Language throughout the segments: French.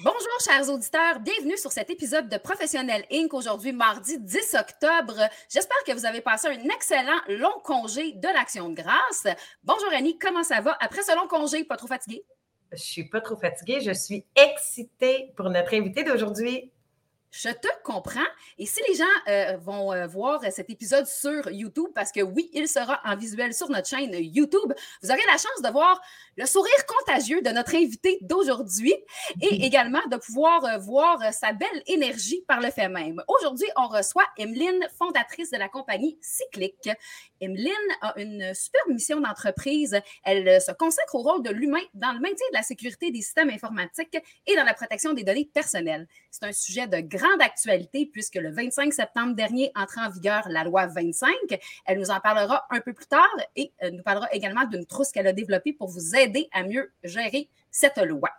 Bonjour, chers auditeurs. Bienvenue sur cet épisode de Professionnel Inc. Aujourd'hui, mardi 10 octobre. J'espère que vous avez passé un excellent long congé de l'Action de grâce. Bonjour, Annie. Comment ça va après ce long congé? Pas trop fatigué? Je suis pas trop fatiguée. Je suis excitée pour notre invité d'aujourd'hui. Je te comprends. Et si les gens euh, vont euh, voir cet épisode sur YouTube, parce que oui, il sera en visuel sur notre chaîne YouTube, vous aurez la chance de voir le sourire contagieux de notre invité d'aujourd'hui et également de pouvoir euh, voir sa belle énergie par le fait même. Aujourd'hui, on reçoit Emeline, fondatrice de la compagnie Cyclique. Emeline a une super mission d'entreprise. Elle se consacre au rôle de l'humain dans le maintien de la sécurité des systèmes informatiques et dans la protection des données personnelles. C'est un sujet de grande actualité puisque le 25 septembre dernier entre en vigueur la loi 25. Elle nous en parlera un peu plus tard et euh, nous parlera également d'une trousse qu'elle a développée pour vous aider à mieux gérer cette loi.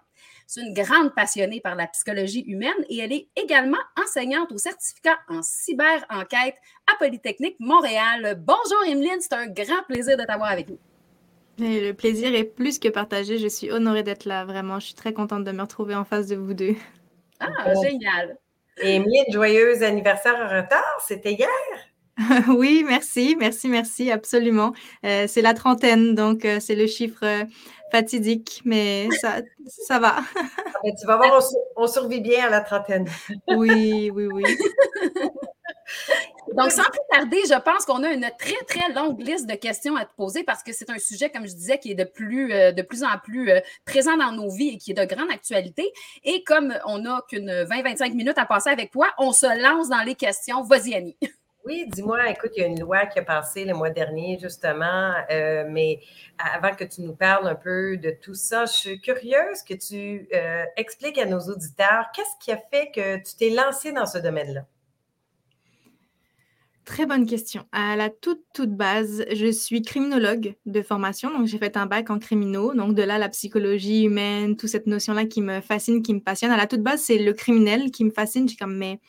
C'est une grande passionnée par la psychologie humaine et elle est également enseignante au certificat en cyber-enquête à Polytechnique Montréal. Bonjour Emeline, c'est un grand plaisir de t'avoir avec nous. le plaisir est plus que partagé. Je suis honorée d'être là, vraiment. Je suis très contente de me retrouver en face de vous deux. Ah, génial. Et Mille, joyeux anniversaire en retard, c'était hier. oui, merci, merci, merci, absolument. Euh, c'est la trentaine, donc euh, c'est le chiffre euh, fatidique, mais ça, ça va. Ah, ben, tu vas voir, on, survit bien à la trentaine. oui, oui, oui. Donc, sans plus tarder, je pense qu'on a une très, très longue liste de questions à te poser parce que c'est un sujet, comme je disais, qui est de plus, euh, de plus en plus euh, présent dans nos vies et qui est de grande actualité. Et comme on n'a qu'une 20-25 minutes à passer avec toi, on se lance dans les questions. Vas-y, Annie. Oui, dis-moi, écoute, il y a une loi qui a passé le mois dernier, justement, euh, mais avant que tu nous parles un peu de tout ça, je suis curieuse que tu expliques à nos auditeurs qu'est-ce qui a fait que tu t'es lancé dans ce domaine-là. Très bonne question. À la toute, toute base, je suis criminologue de formation, donc j'ai fait un bac en criminaux, donc de là la psychologie humaine, toute cette notion-là qui me fascine, qui me passionne. À la toute base, c'est le criminel qui me fascine. Je suis comme, mais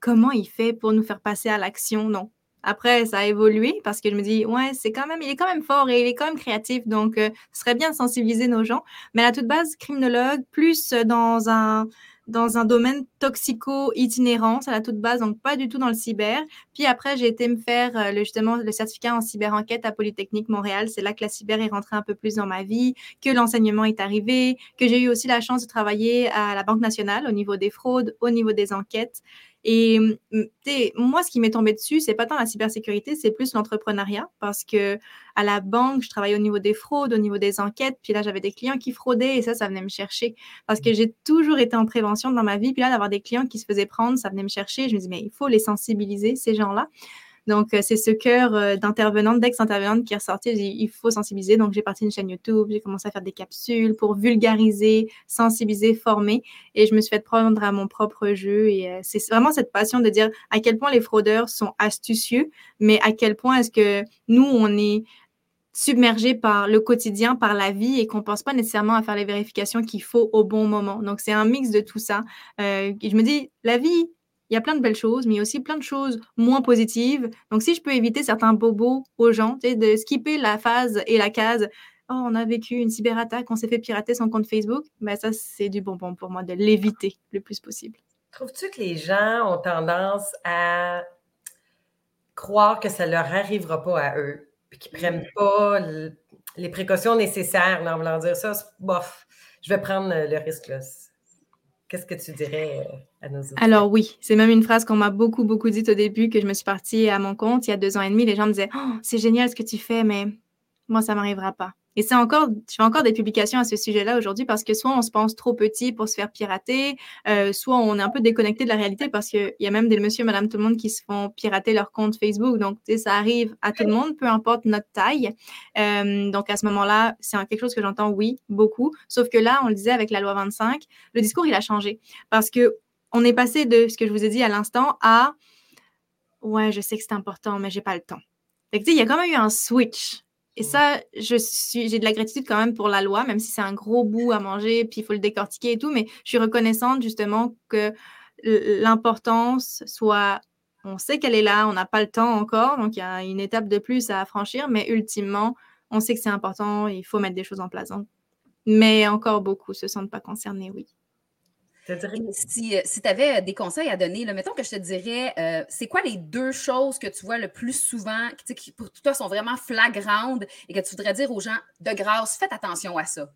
comment il fait pour nous faire passer à l'action? Non. Après, ça a évolué parce que je me dis, ouais, c'est quand même, il est quand même fort et il est quand même créatif, donc euh, ce serait bien de sensibiliser nos gens. Mais à la toute base, criminologue, plus dans un, dans un domaine toxico-itinérant, à la toute base, donc pas du tout dans le cyber. Puis après, j'ai été me faire euh, le, justement le certificat en cyber-enquête à Polytechnique Montréal. C'est là que la cyber est rentrée un peu plus dans ma vie, que l'enseignement est arrivé, que j'ai eu aussi la chance de travailler à la Banque nationale au niveau des fraudes, au niveau des enquêtes. Et mmh, moi, ce qui m'est tombé dessus, c'est pas tant la cybersécurité, c'est plus l'entrepreneuriat, parce que à la banque, je travaillais au niveau des fraudes, au niveau des enquêtes, puis là, j'avais des clients qui fraudaient et ça, ça venait me chercher, parce que j'ai toujours été en prévention dans ma vie, puis là, d'avoir des clients qui se faisaient prendre, ça venait me chercher. Je me dis, mais il faut les sensibiliser, ces gens-là. Donc, euh, c'est ce cœur euh, d'intervenante, d'ex-intervenante qui est ressorti. il faut sensibiliser. Donc, j'ai parti une chaîne YouTube, j'ai commencé à faire des capsules pour vulgariser, sensibiliser, former. Et je me suis fait prendre à mon propre jeu. Et euh, c'est vraiment cette passion de dire à quel point les fraudeurs sont astucieux, mais à quel point est-ce que nous, on est submergé par le quotidien, par la vie et qu'on pense pas nécessairement à faire les vérifications qu'il faut au bon moment. Donc, c'est un mix de tout ça. et je me dis, la vie, il y a plein de belles choses, mais il y a aussi plein de choses moins positives. Donc, si je peux éviter certains bobos aux gens, de skipper la phase et la case, oh, on a vécu une cyberattaque, on s'est fait pirater son compte Facebook, ben ça, c'est du bonbon pour moi de l'éviter le plus possible. Trouves-tu que les gens ont tendance à croire que ça leur arrivera pas à eux, puis qu'ils prennent pas les précautions nécessaires, en voulant dire ça, bof, je vais prendre le risque. Là. Qu'est-ce que tu dirais euh, Alors oui, c'est même une phrase qu'on m'a beaucoup, beaucoup dite au début, que je me suis partie à mon compte il y a deux ans et demi. Les gens me disaient, oh, c'est génial ce que tu fais, mais moi, ça ne m'arrivera pas. Et c'est encore, je fais encore des publications à ce sujet-là aujourd'hui parce que soit on se pense trop petit pour se faire pirater, euh, soit on est un peu déconnecté de la réalité parce qu'il y a même des monsieur, madame, tout le monde qui se font pirater leur compte Facebook. Donc, ça arrive à tout le monde, peu importe notre taille. Euh, donc, à ce moment-là, c'est quelque chose que j'entends, oui, beaucoup. Sauf que là, on le disait avec la loi 25, le discours, il a changé parce que on est passé de ce que je vous ai dit à l'instant à ouais, je sais que c'est important, mais j'ai pas le temps. Fait il y a quand même eu un switch et ça, je suis, j'ai de la gratitude quand même pour la loi, même si c'est un gros bout à manger, puis il faut le décortiquer et tout, mais je suis reconnaissante justement que l'importance soit, on sait qu'elle est là, on n'a pas le temps encore, donc il y a une étape de plus à franchir, mais ultimement, on sait que c'est important, il faut mettre des choses en place. mais encore beaucoup se sentent pas concernés, oui. Si, euh, si tu avais des conseils à donner, là, mettons que je te dirais, euh, c'est quoi les deux choses que tu vois le plus souvent, qui pour toi sont vraiment flagrantes et que tu voudrais dire aux gens de grâce, faites attention à ça?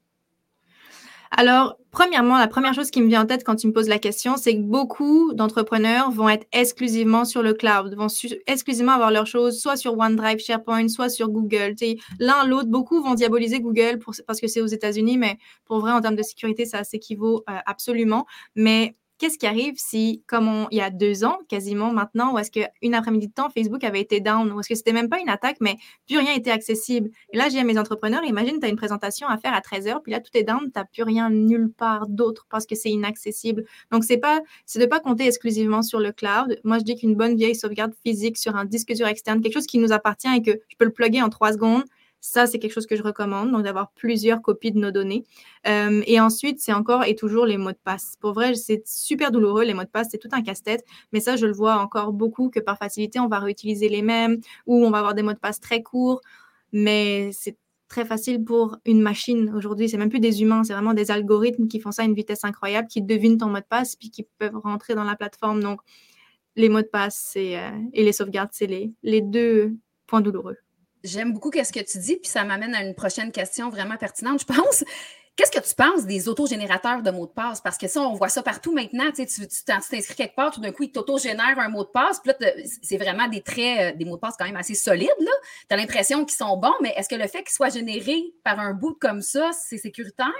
Alors, premièrement, la première chose qui me vient en tête quand tu me poses la question, c'est que beaucoup d'entrepreneurs vont être exclusivement sur le cloud, vont exclusivement avoir leurs choses soit sur OneDrive, SharePoint, soit sur Google. L'un, l'autre, beaucoup vont diaboliser Google parce que c'est aux États-Unis, mais pour vrai, en termes de sécurité, ça s'équivaut euh, absolument. Mais qu'est-ce qui arrive si, comme il y a deux ans, quasiment maintenant, où est-ce qu'une après-midi de temps, Facebook avait été down, ou est-ce que c'était même pas une attaque, mais plus rien n'était accessible. Et là, j'ai mes entrepreneurs, imagine, tu as une présentation à faire à 13 heures, puis là, tout est down, tu n'as plus rien nulle part d'autre parce que c'est inaccessible. Donc, c'est pas, c'est de pas compter exclusivement sur le cloud. Moi, je dis qu'une bonne vieille sauvegarde physique sur un disque dur externe, quelque chose qui nous appartient et que je peux le plugger en trois secondes, ça, c'est quelque chose que je recommande, donc d'avoir plusieurs copies de nos données. Euh, et ensuite, c'est encore et toujours les mots de passe. Pour vrai, c'est super douloureux, les mots de passe, c'est tout un casse-tête, mais ça, je le vois encore beaucoup que par facilité, on va réutiliser les mêmes ou on va avoir des mots de passe très courts, mais c'est très facile pour une machine aujourd'hui. C'est même plus des humains, c'est vraiment des algorithmes qui font ça à une vitesse incroyable, qui devinent ton mot de passe puis qui peuvent rentrer dans la plateforme. Donc, les mots de passe euh, et les sauvegardes, c'est les, les deux points douloureux. J'aime beaucoup ce que tu dis, puis ça m'amène à une prochaine question vraiment pertinente, je pense. Qu'est-ce que tu penses des autogénérateurs de mots de passe? Parce que ça, on voit ça partout maintenant. Tu t'inscris quelque part, tout d'un coup, il t'autogénère un mot de passe. Puis là, c'est vraiment des traits, euh, des mots de passe quand même assez solides. Tu as l'impression qu'ils sont bons, mais est-ce que le fait qu'ils soient générés par un bout comme ça, c'est sécuritaire?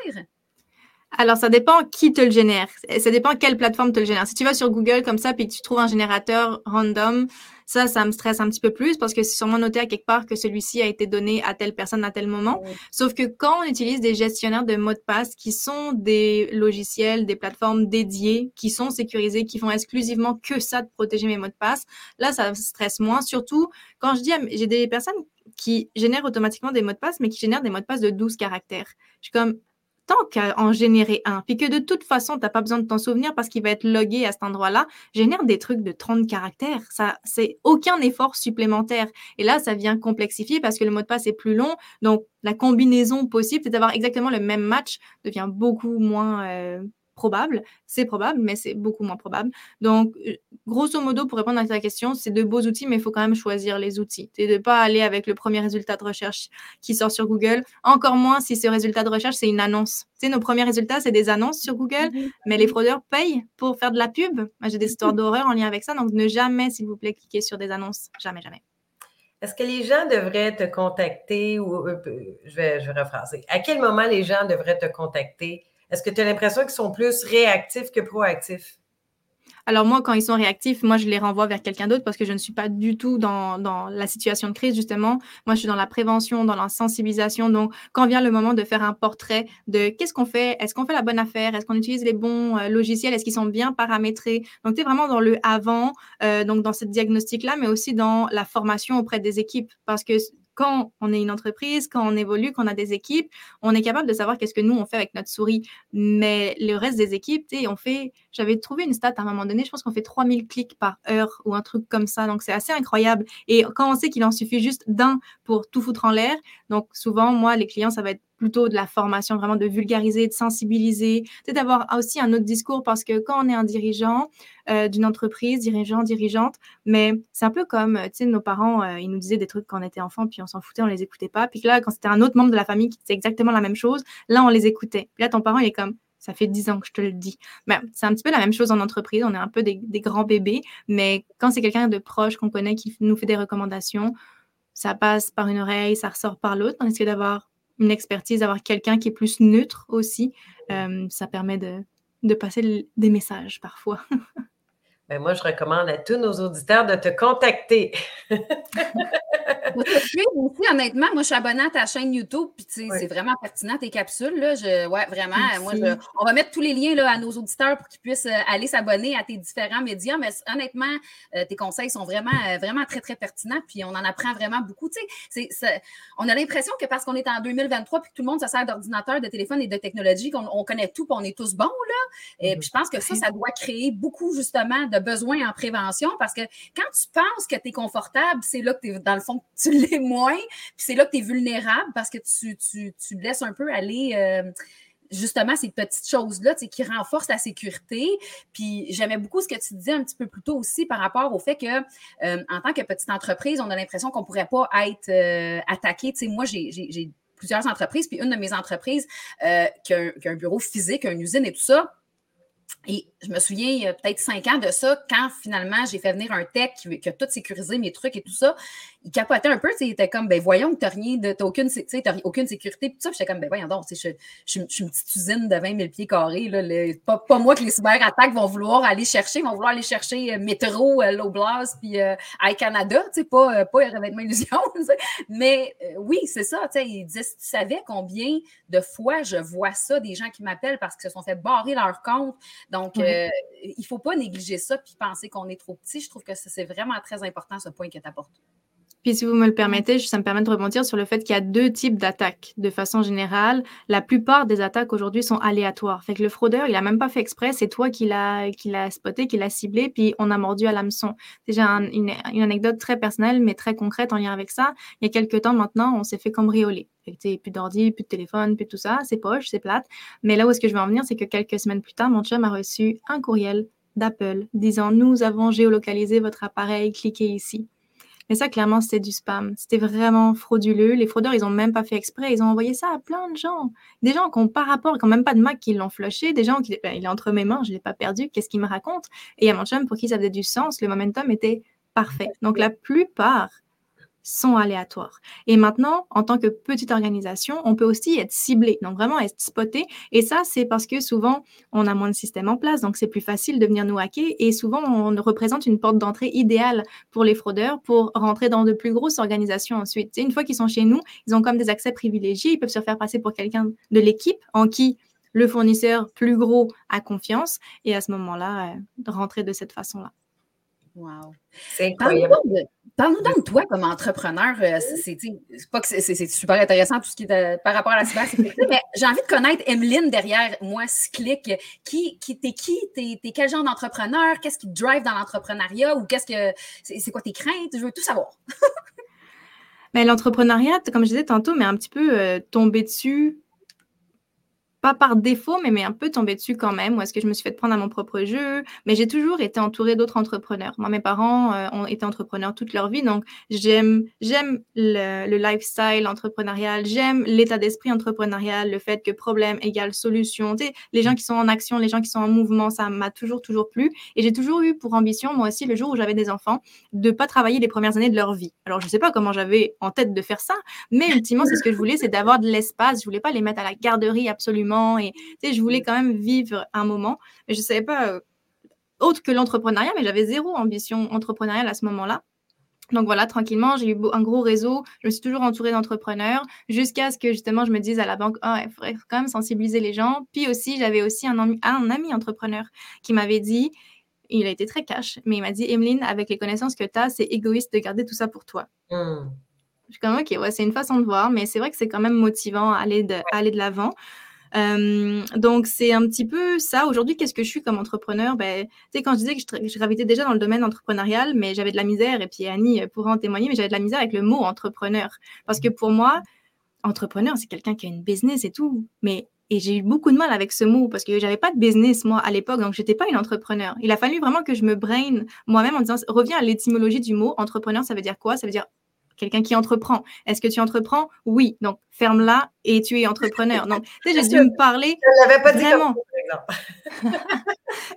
Alors, ça dépend qui te le génère. Ça dépend quelle plateforme te le génère. Si tu vas sur Google comme ça, puis que tu trouves un générateur random, ça, ça me stresse un petit peu plus parce que c'est sûrement noté à quelque part que celui-ci a été donné à telle personne à tel moment. Sauf que quand on utilise des gestionnaires de mots de passe qui sont des logiciels, des plateformes dédiées, qui sont sécurisées, qui font exclusivement que ça de protéger mes mots de passe, là, ça me stresse moins. Surtout quand je dis, j'ai des personnes qui génèrent automatiquement des mots de passe, mais qui génèrent des mots de passe de 12 caractères. Je suis comme, tant qu'à en générer un, puis que de toute façon, tu n'as pas besoin de t'en souvenir parce qu'il va être logué à cet endroit-là, génère des trucs de 30 caractères. Ça, c'est aucun effort supplémentaire. Et là, ça vient complexifier parce que le mot de passe est plus long. Donc, la combinaison possible, c'est d'avoir exactement le même match, devient beaucoup moins euh, probable. C'est probable, mais c'est beaucoup moins probable. Donc, euh, grosso modo, pour répondre à ta question, c'est de beaux outils, mais il faut quand même choisir les outils. Et de ne pas aller avec le premier résultat de recherche qui sort sur Google. Encore moins si ce résultat de recherche, c'est une annonce. Tu sais, nos premiers résultats, c'est des annonces sur Google, mhm. mais les fraudeurs payent pour faire de la pub. Moi, j'ai des histoires d'horreur en lien avec ça. Donc, ne jamais, s'il vous plaît, cliquer sur des annonces. Jamais, jamais. Est-ce que les gens devraient te contacter ou euh, je vais, je vais rephraser. À quel moment les gens devraient te contacter est-ce que tu as l'impression qu'ils sont plus réactifs que proactifs? Alors moi, quand ils sont réactifs, moi, je les renvoie vers quelqu'un d'autre parce que je ne suis pas du tout dans, la situation de crise, justement. Moi, je suis dans la prévention, dans la sensibilisation. Donc, quand vient le moment de faire un portrait de qu'est-ce qu'on fait, est-ce qu'on fait la bonne affaire, est-ce qu'on utilise les bons euh, logiciels, est-ce qu'ils sont bien paramétrés. Donc, tu es vraiment dans le avant, euh, donc dans ce diagnostic-là, mais aussi dans la formation auprès des équipes parce que quand on est une entreprise, quand on évolue, quand on a des équipes, on est capable de savoir qu'est-ce que nous, on fait avec notre souris. Mais le reste des équipes, tu sais, on fait, j'avais trouvé une stat à un moment donné, je pense qu'on fait 3000 clics par heure ou un truc comme ça. Donc, c'est assez incroyable. Et quand on sait qu'il en suffit juste d'un pour tout foutre en l'air, donc souvent, moi, les clients, ça va être plutôt de la formation, vraiment de vulgariser, de sensibiliser, d'avoir aussi un autre discours parce que quand on est un dirigeant euh, d'une entreprise, dirigeant, dirigeante, mais c'est un peu comme, tu sais, nos parents, euh, ils nous disaient des trucs quand on était enfant, puis on s'en foutait, on les écoutait pas. Puis là, quand c'était un autre membre de la famille qui disait exactement la même chose, là, on les écoutait. Puis là, ton parent, il est comme, ça fait dix ans que je te le dis. Ben, c'est un petit peu la même chose en entreprise. On est un peu des, grands bébés, mais quand c'est quelqu'un de proche qu'on connaît qui nous fait des recommandations, ça passe par une oreille, ça ressort par l'autre, tandis que d'avoir une expertise, avoir quelqu'un qui est plus neutre aussi, euh, ça permet de, de passer des messages parfois. Ben moi, je recommande à tous nos auditeurs de te contacter. aussi, honnêtement, moi, je suis abonnée à ta chaîne YouTube, puis c'est vraiment pertinent tes capsules. Là. Je, ouais, vraiment. Moi, on va mettre tous les liens là, à nos auditeurs pour qu'ils puissent euh, aller s'abonner à tes différents médias. Mais honnêtement, euh, tes conseils sont vraiment, vraiment très, très pertinents, puis on en apprend vraiment beaucoup. on a l'impression que parce qu'on est en 2023 puis que tout le monde se sert d'ordinateur, de téléphone et de technologie, qu'on on connaît tout, puis on est tous bons. Là. Et puis je pense que ça, ça doit créer beaucoup, justement, de besoins en prévention parce que quand tu penses que tu es confortable, c'est là que tu es, dans le fond, tu l'es moins, puis c'est là que tu es vulnérable parce que tu, tu, tu, laisses un peu aller. Euh, justement ces petites choses-là qui renforcent la sécurité. Puis j'aimais beaucoup ce que tu disais un petit peu plus tôt aussi par rapport au fait que euh, en tant que petite entreprise, on a l'impression qu'on ne pourrait pas être euh, attaqué. Tu moi, j'ai plusieurs entreprises, puis une de mes entreprises euh, qui, a un, bureau physique, une usine et tout ça, et je me souviens, il y a peut-être cinq ans de ça, quand finalement j'ai fait venir un tech qui, a tout sécurisé mes trucs et tout ça, il capotait un peu, il était comme, ben voyons tu n'as rien, de, aucune, aucune sécurité, puis ça, j'étais comme, ben voyons donc, je, je, suis une petite usine de 20 000 pieds carrés, là, pas, moi que les cyberattaques vont vouloir aller chercher, vont vouloir aller chercher euh, Métro, euh, Loblas, puis euh, Canada, pas, euh, pas revêtement illusion, mais euh, oui, c'est ça, il disait, tu savais combien de fois je vois ça, des gens qui m'appellent parce qu'ils se sont fait barrer leur compte, donc il ne faut pas négliger ça puis penser qu'on est trop petit, je trouve que c'est vraiment très important ce point que tu apportes. Puis si vous me le permettez, ça me permet de rebondir sur le fait qu'il y a deux types d'attaques. De façon générale, la plupart des attaques aujourd'hui sont aléatoires. Fait que le fraudeur, il n'a même pas fait exprès, c'est toi qui l'as spoté, qui l'a ciblé, puis on a mordu à l'hameçon. Déjà une, une, anecdote très personnelle, mais très concrète en lien avec ça. Il y a quelques temps maintenant, on s'est fait cambrioler. Fait que, plus d'ordi, plus de téléphone, plus tout ça, c'est poche, c'est plate. Mais là où est-ce que je veux en venir, c'est que quelques semaines plus tard, mon chum a reçu un courriel d'Apple disant Nous avons géolocalisé votre appareil, cliquez ici. Mais ça, clairement, c'était du spam. C'était vraiment frauduleux. Les fraudeurs, ils n'ont même pas fait exprès. Ils ont envoyé ça à plein de gens. Des gens qui n'ont pas rapport, qui n'ont même pas de Mac, qui l'ont flushé. Des gens qui, ben, il est entre mes mains, je ne l'ai pas perdu. Qu'est-ce qu'il me raconte? Et il y a mon chum pour qui ça faisait du sens. Le momentum était parfait. Donc, la plupart sont aléatoires. Et maintenant, en tant que petite organisation, on peut aussi être ciblé, donc vraiment être spoté. Et ça, c'est parce que souvent, on a moins de systèmes en place, donc c'est plus facile de venir nous hacker. Et souvent, on représente une porte d'entrée idéale pour les fraudeurs pour rentrer dans de plus grosses organisations ensuite. une fois qu'ils sont chez nous, ils ont comme des accès privilégiés, ils peuvent se faire passer pour quelqu'un de l'équipe en qui le fournisseur plus gros a confiance. Et à ce moment-là, euh, rentrer de cette façon-là. Wow. C'est incroyable. Parle-nous donc de toi comme entrepreneur. Euh, c'est pas que c'est super intéressant tout ce qui est par rapport à la cybersécurité, mais j'ai envie de connaître Emeline derrière moi, Cyclic. Qui, qui t'es qui? T'es es quel genre d'entrepreneur? Qu'est-ce qui te drive dans l'entrepreneuriat? Ou qu'est-ce que c'est quoi tes craintes? Je veux tout savoir. mais l'entrepreneuriat, comme je disais tantôt, mais un petit peu euh, tombé dessus pas par défaut, mais, un peu tombé dessus quand même, ou est-ce que je me suis fait prendre à mon propre jeu. Mais j'ai toujours été entourée d'autres entrepreneurs. Moi, mes parents euh, ont été entrepreneurs toute leur vie, donc j'aime, le, le, lifestyle entrepreneurial, j'aime l'état d'esprit entrepreneurial, le fait que problème égale solution. Les gens qui sont en action, les gens qui sont en mouvement, ça m'a toujours, toujours plu. Et j'ai toujours eu pour ambition, moi aussi, le jour où j'avais des enfants, de pas travailler les premières années de leur vie. Alors, je sais pas comment j'avais en tête de faire ça, mais ultimement, c'est ce que je voulais, c'est d'avoir de l'espace. Je voulais pas les mettre à la garderie absolument et je voulais quand même vivre un moment. Mais je ne savais pas euh, autre que l'entrepreneuriat, mais j'avais zéro ambition entrepreneuriale à ce moment-là. Donc voilà, tranquillement, j'ai eu un gros réseau. Je me suis toujours entourée d'entrepreneurs jusqu'à ce que justement je me dise à la banque, oh, il faudrait quand même sensibiliser les gens. Puis aussi, j'avais aussi un, ami, un ami entrepreneur qui m'avait dit, il a été très cash, mais il m'a dit, Emeline, avec les connaissances que tu as, c'est égoïste de garder tout ça pour toi. Mmh. Je suis comme, OK, ouais, c'est une façon de voir, mais c'est vrai que c'est quand même motivant à aller de, à aller de l'avant. Euh, donc, c'est un petit peu ça. Aujourd'hui, qu'est-ce que je suis comme entrepreneur? Ben, Tu sais, quand je disais que je, je, gravitais déjà dans le domaine entrepreneurial, mais j'avais de la misère, et puis Annie pourra en témoigner, mais j'avais de la misère avec le mot entrepreneur. Parce que pour moi, entrepreneur, c'est quelqu'un qui a une business et tout. Mais et j'ai eu beaucoup de mal avec ce mot parce que j'avais pas de business moi à l'époque, donc j'étais pas une entrepreneur. Il a fallu vraiment que je me brain moi-même en disant reviens à l'étymologie du mot entrepreneur, ça veut dire quoi? Ça veut dire quelqu'un qui entreprend. Est-ce que tu entreprends? Oui. Donc, ferme-la et tu es entrepreneur. Donc, tu sais, j'ai dû me parler. Je l'avais pas dit.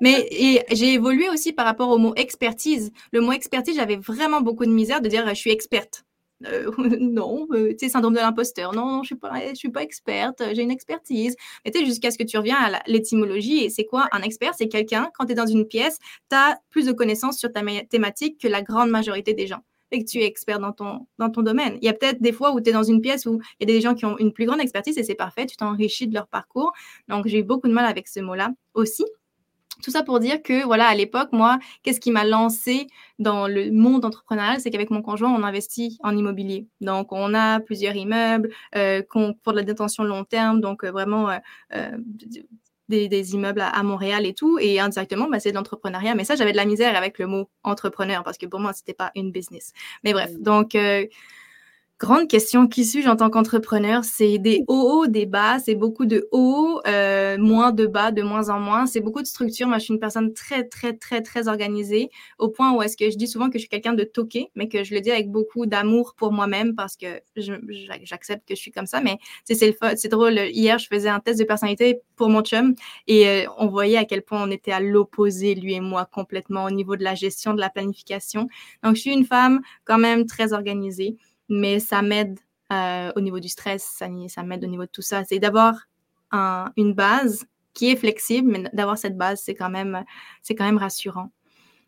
Mais j'ai évolué aussi par rapport au mot expertise. Le mot expertise, j'avais vraiment beaucoup de misère de dire je suis experte. Euh, non, euh, tu sais, syndrome de l'imposteur. Non, non, je suis pas, je suis pas experte. J'ai une expertise. Mais tu sais, jusqu'à ce que tu reviens à l'étymologie. Et c'est quoi un expert? C'est quelqu'un quand tu es dans une pièce, tu as plus de connaissances sur ta thématique que la grande majorité des gens et que tu es expert dans ton, dans ton domaine. Il y a peut-être des fois où tu es dans une pièce où il y a des gens qui ont une plus grande expertise et c'est parfait, tu t'enrichis de leur parcours. Donc, j'ai eu beaucoup de mal avec ce mot-là aussi. Tout ça pour dire que, voilà, à l'époque, moi, qu'est-ce qui m'a lancé dans le monde entrepreneurial, c'est qu'avec mon conjoint, on investit en immobilier. Donc, on a plusieurs immeubles euh, pour de la détention long terme, donc euh, vraiment euh, euh des, immeubles à, Montréal et tout. Et indirectement, bah, c'est de l'entrepreneuriat. Mais ça, j'avais de la misère avec le mot entrepreneur parce que pour moi, ce n'était pas une business. Mais bref, mm. donc, euh, Grande question, qui suis-je en tant qu'entrepreneur? C'est des hauts, des bas, c'est beaucoup de hauts, euh, moins de bas, de moins en moins. C'est beaucoup de structure. Moi, je suis une personne très, très, très, très organisée, au point où est-ce que je dis souvent que je suis quelqu'un de toqué, mais que je le dis avec beaucoup d'amour pour moi-même parce que j'accepte que je suis comme ça. Mais c'est drôle. Hier, je faisais un test de personnalité pour mon chum et euh, on voyait à quel point on était à l'opposé, lui et moi, complètement au niveau de la gestion, de la planification. Donc, je suis une femme quand même très organisée mais ça m'aide euh, au niveau du stress, ça, m'aide au niveau de tout ça. C'est d'avoir une base qui est flexible, mais d'avoir cette base, c'est quand c'est quand même rassurant.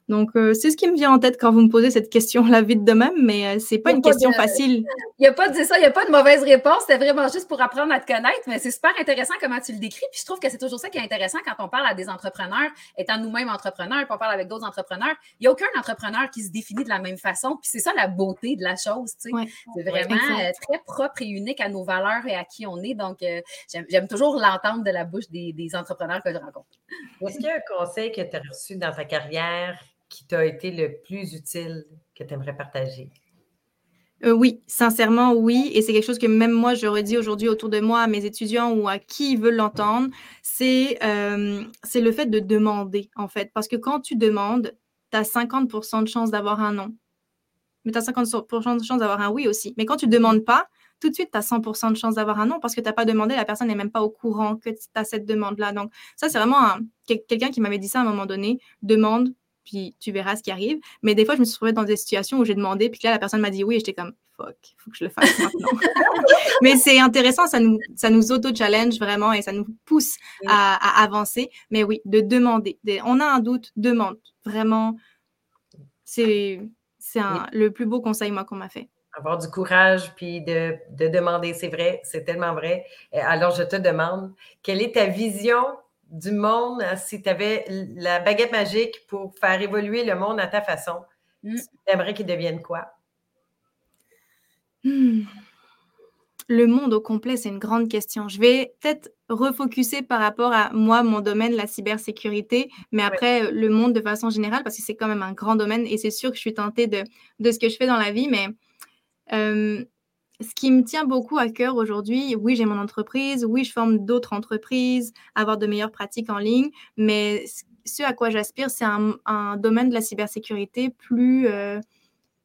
Donc, euh, c'est ce qui me vient en tête quand vous me posez cette question-là vite de même, mais euh, c'est pas une question facile. Il n'y a pas de ça, il n'y a pas de mauvaise réponse. C'était vraiment juste pour apprendre à te connaître, mais c'est super intéressant comment tu le décris. Puis je trouve que c'est toujours ça qui est intéressant quand on parle à des entrepreneurs, étant nous-mêmes entrepreneurs, puis on parle avec d'autres entrepreneurs. Il n'y a aucun entrepreneur qui se définit de la même façon. Puis c'est ça la beauté de la chose. Tu sais. c'est vraiment euh, très propre et unique à nos valeurs et à qui on est. Donc, j'aime toujours l'entendre de la bouche des, des entrepreneurs que je rencontre. Est-ce qu'il y a un conseil que tu as reçu dans ta carrière qui t'a été le plus utile que tu aimerais partager? Euh, oui, sincèrement, oui. Et c'est quelque chose que même moi, j'aurais dit aujourd'hui autour de moi, à mes étudiants ou à qui veut l'entendre, c'est euh, le fait de demander, en fait. Parce que quand tu demandes, tu as 50% de chance d'avoir un non. Mais tu as 50 de chance d'avoir un oui aussi. Mais quand tu ne demandes pas, tout de suite, tu as 100% de chance d'avoir un non parce que tu n'as pas demandé, la personne n'est même pas au courant que tu as cette demande-là. Donc, ça, c'est vraiment quelqu'un qui m'avait dit ça à un moment donné. Demande, puis tu verras ce qui arrive. Mais des fois, je me suis retrouvée dans des situations où j'ai demandé, puis là, la personne m'a dit oui, et j'étais comme, fuck, il faut que je le fasse maintenant. Mais c'est intéressant, ça nous, ça nous auto-challenge vraiment et ça nous pousse à, avancer. Mais oui, de demander. on a un doute, demande. Vraiment, c'est le plus beau conseil, moi, qu'on m'a fait avoir du courage puis de, de demander, c'est vrai, c'est tellement vrai. Alors, je te demande, quelle est ta vision du monde, si tu avais la baguette magique pour faire évoluer le monde à ta façon, mm. tu aimerais qu'il devienne quoi? Hmm. Le monde au complet, c'est une grande question. Je vais peut-être refocuser par rapport à moi, mon domaine, la cybersécurité, mais après, le monde de façon générale, parce que c'est quand même un grand domaine et c'est sûr que je suis tentée de, de ce que je fais dans la vie, mais euh, ce qui me tient beaucoup à cœur aujourd'hui, oui, j'ai mon entreprise, oui, je forme d'autres entreprises, avoir de meilleures pratiques en ligne, mais ce à quoi j'aspire, c'est un, domaine de la cybersécurité plus euh,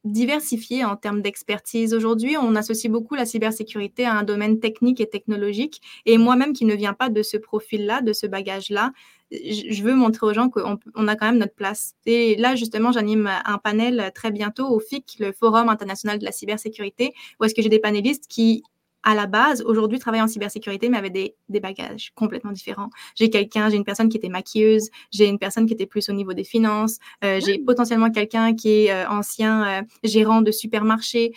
diversifié en termes d'expertise. Aujourd'hui, on associe beaucoup la cybersécurité à un domaine technique et technologique, et moi-même qui ne viens pas de ce profil-là, de ce bagage-là, je veux montrer aux gens qu'on on a quand même notre place. Et là, justement, j'anime un panel très bientôt au FIC, le Forum international de la cybersécurité, où est-ce que j'ai des panélistes qui à la base, aujourd'hui, travaille en cybersécurité, mais avec des, des bagages complètement différents. J'ai quelqu'un, j'ai une personne qui était maquilleuse, j'ai une personne qui était plus au niveau des finances, euh, j'ai potentiellement quelqu'un qui est euh, ancien euh, gérant de supermarché.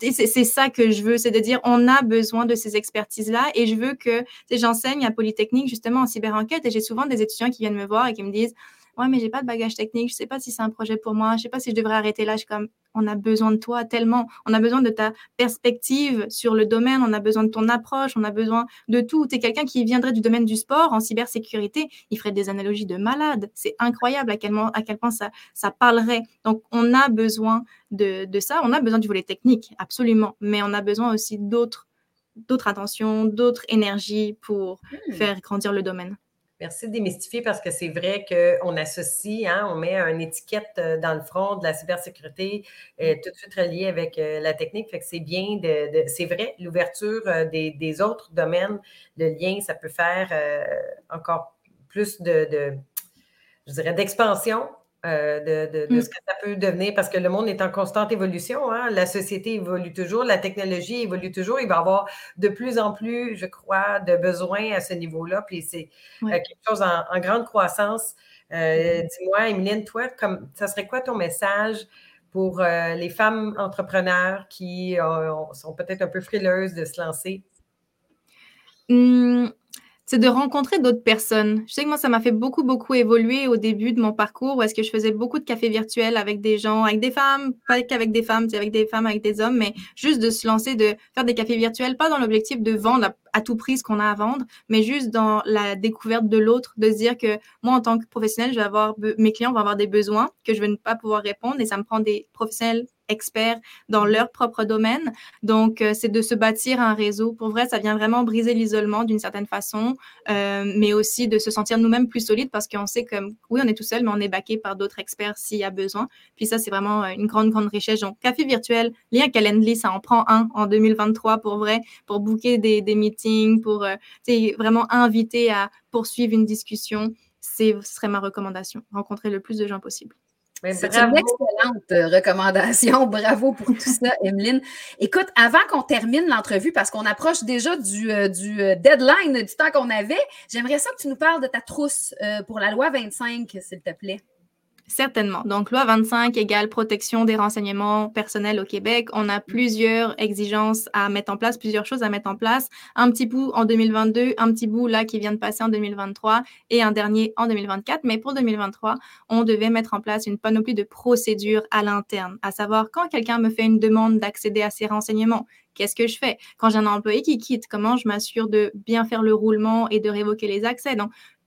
C'est ça que je veux, c'est de dire on a besoin de ces expertises-là et je veux que j'enseigne à Polytechnique justement en cyber-enquête et j'ai souvent des étudiants qui viennent me voir et qui me disent ouais, mais j'ai pas de bagage technique, je sais pas si c'est un projet pour moi, je sais pas si je devrais arrêter là. Je suis comme, on a besoin de toi tellement, on a besoin de ta perspective sur le domaine, on a besoin de ton approche, on a besoin de tout. Tu es quelqu'un qui viendrait du domaine du sport en cybersécurité, il ferait des analogies de malade. C'est incroyable à quel, à quel point ça, ça parlerait. Donc, on a besoin de, de ça, on a besoin du volet technique, absolument, mais on a besoin aussi d'autres d'autres attentions, d'autres énergies pour hmm. faire grandir le domaine. Merci de démystifier parce que c'est vrai qu'on associe, hein, on met une étiquette euh, dans le front de la cybersécurité euh, mm. tout de suite reliée avec euh, la technique. Fait que c'est bien de, c'est vrai, l'ouverture des, autres domaines, le lien, ça peut faire encore plus de, de je dirais, d'expansion euh, de, mm. ce que ça peut devenir, parce que le monde est en constante évolution. Hein. La société évolue toujours, la technologie évolue toujours. Il va y avoir de plus en plus, je crois, de besoins à ce niveau-là. Puis c'est euh, quelque chose en, grande croissance. Euh, mm. Dis-moi, Emeline, toi, comme, ça serait quoi ton message pour les femmes entrepreneurs qui sont peut-être un peu frileuses de se lancer? Mmh c'est de rencontrer d'autres personnes. Je sais que moi, ça m'a fait beaucoup, beaucoup évoluer au début de mon parcours où est-ce que je faisais beaucoup de cafés virtuels avec des gens, avec des femmes, pas qu'avec des femmes, avec des femmes, avec des hommes, mais juste de se lancer, de faire des cafés virtuels, pas dans l'objectif de vendre à, tout prix ce qu'on a à vendre, mais juste dans la découverte de l'autre, de se dire que moi, en tant que professionnel, je vais avoir, mes clients vont avoir des besoins que je vais ne pas pouvoir répondre et ça me prend des professionnels experts dans mm-hmm. leur propre domaine. Donc, euh, c'est de se bâtir un réseau. Pour vrai, ça vient vraiment briser l'isolement d'une certaine façon, euh, mais aussi de se sentir nous-mêmes plus solides parce qu'on sait que, oui, on est tout seul, mais on est baqué par d'autres experts s'il y a besoin. Puis ça, c'est vraiment euh, une grande, grande richesse. Donc, café virtuel, lien Calendly, ça en prend un en 2023 pour vrai, pour booker des, des meetings, pour vraiment inviter à poursuivre une discussion. Ce serait ma recommandation, rencontrer le plus de gens possible. C'est une excellente euh, recommandation. Bravo pour tout ça, Emeline. Écoute, avant qu'on termine l'entrevue, parce qu'on approche déjà du, euh, du, euh, deadline du temps qu'on avait, j'aimerais ça que tu nous parles de ta trousse pour la loi 25, s'il te plaît. Certainement. Donc, loi 25 égale protection des renseignements personnels au Québec. On a plusieurs exigences à mettre en place, plusieurs choses à mettre en place. Un petit bout en 2022, un petit bout là qui vient de passer en 2023 et un dernier en 2024. Mais pour 2023, on devait mettre en place une panoplie de procédures à l'interne, à savoir quand quelqu'un me fait une demande d'accéder à ces renseignements, qu'est-ce que je fais? Quand j'ai un employé qui quitte, comment je m'assure de bien faire le roulement et de révoquer les accès?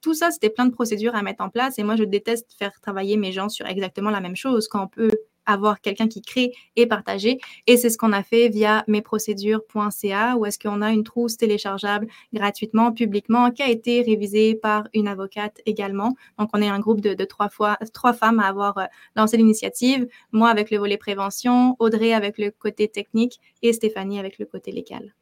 Tout ça, c'était plein de procédures à mettre en place. Et moi, je déteste faire travailler mes gens sur exactement la même chose quand on peut avoir quelqu'un qui crée et partager. Et c'est ce qu'on a fait via mesprocédures.ca où est-ce qu'on a une trousse téléchargeable gratuitement, publiquement, qui a été révisée par une avocate également. Donc, on est un groupe de, trois, fois, trois femmes à avoir euh, lancé l'initiative. Moi avec le volet prévention, Audrey avec le côté technique et Stéphanie avec le côté légal.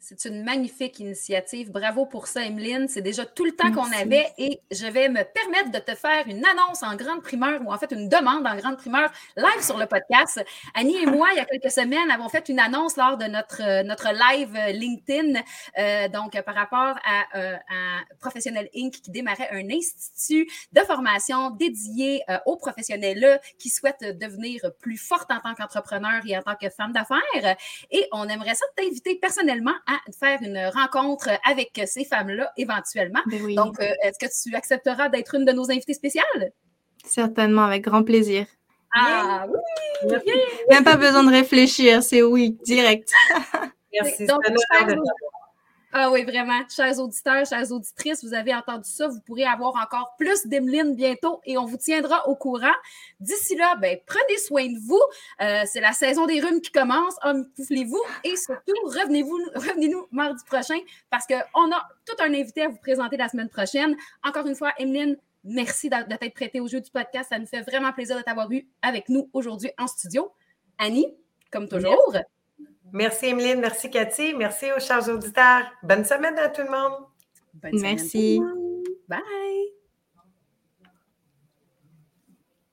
C'est une magnifique initiative. Bravo pour ça, Emeline. C'est déjà tout le temps qu'on avait et je vais me permettre de te faire une annonce en grande primeur ou en fait une demande en grande primeur live sur le podcast. Annie et moi, il y a quelques semaines, avons fait une annonce lors de notre, euh, notre live euh, LinkedIn, euh, donc par rapport à, un Professionnel Inc. qui démarrait un institut de formation dédié aux professionnels qui souhaitent devenir plus fortes en tant qu'entrepreneurs et en tant que femmes d'affaires. Et on aimerait ça t'inviter personnellement à faire une rencontre avec ces femmes-là éventuellement. Ben Donc, euh, est-ce que tu accepteras d'être une de nos invitées spéciales? Certainement, avec grand plaisir. Ah oui! Même pas besoin de réfléchir, c'est oui, direct. Merci. Donc, ah oui, vraiment. Chers auditeurs, chères auditrices, vous avez entendu ça. Vous pourrez avoir encore plus d'Emeline bientôt et on vous tiendra au courant. D'ici là, ben, prenez soin de vous. Euh, c'est la saison des rhumes qui commence. Emmitouflez-vous et surtout, revenez-vous, revenez-nous mardi prochain parce qu'on a tout un invité à vous présenter la semaine prochaine. Encore une fois, Emeline, merci de, t'être prêtée au jeu du podcast. Ça nous fait vraiment plaisir de t'avoir eu avec nous aujourd'hui en studio. Annie, comme toujours. Merci, Emeline. Merci, Cathy. Merci aux chers auditeurs. Bonne semaine à tout le monde. Bonne Merci. Bye.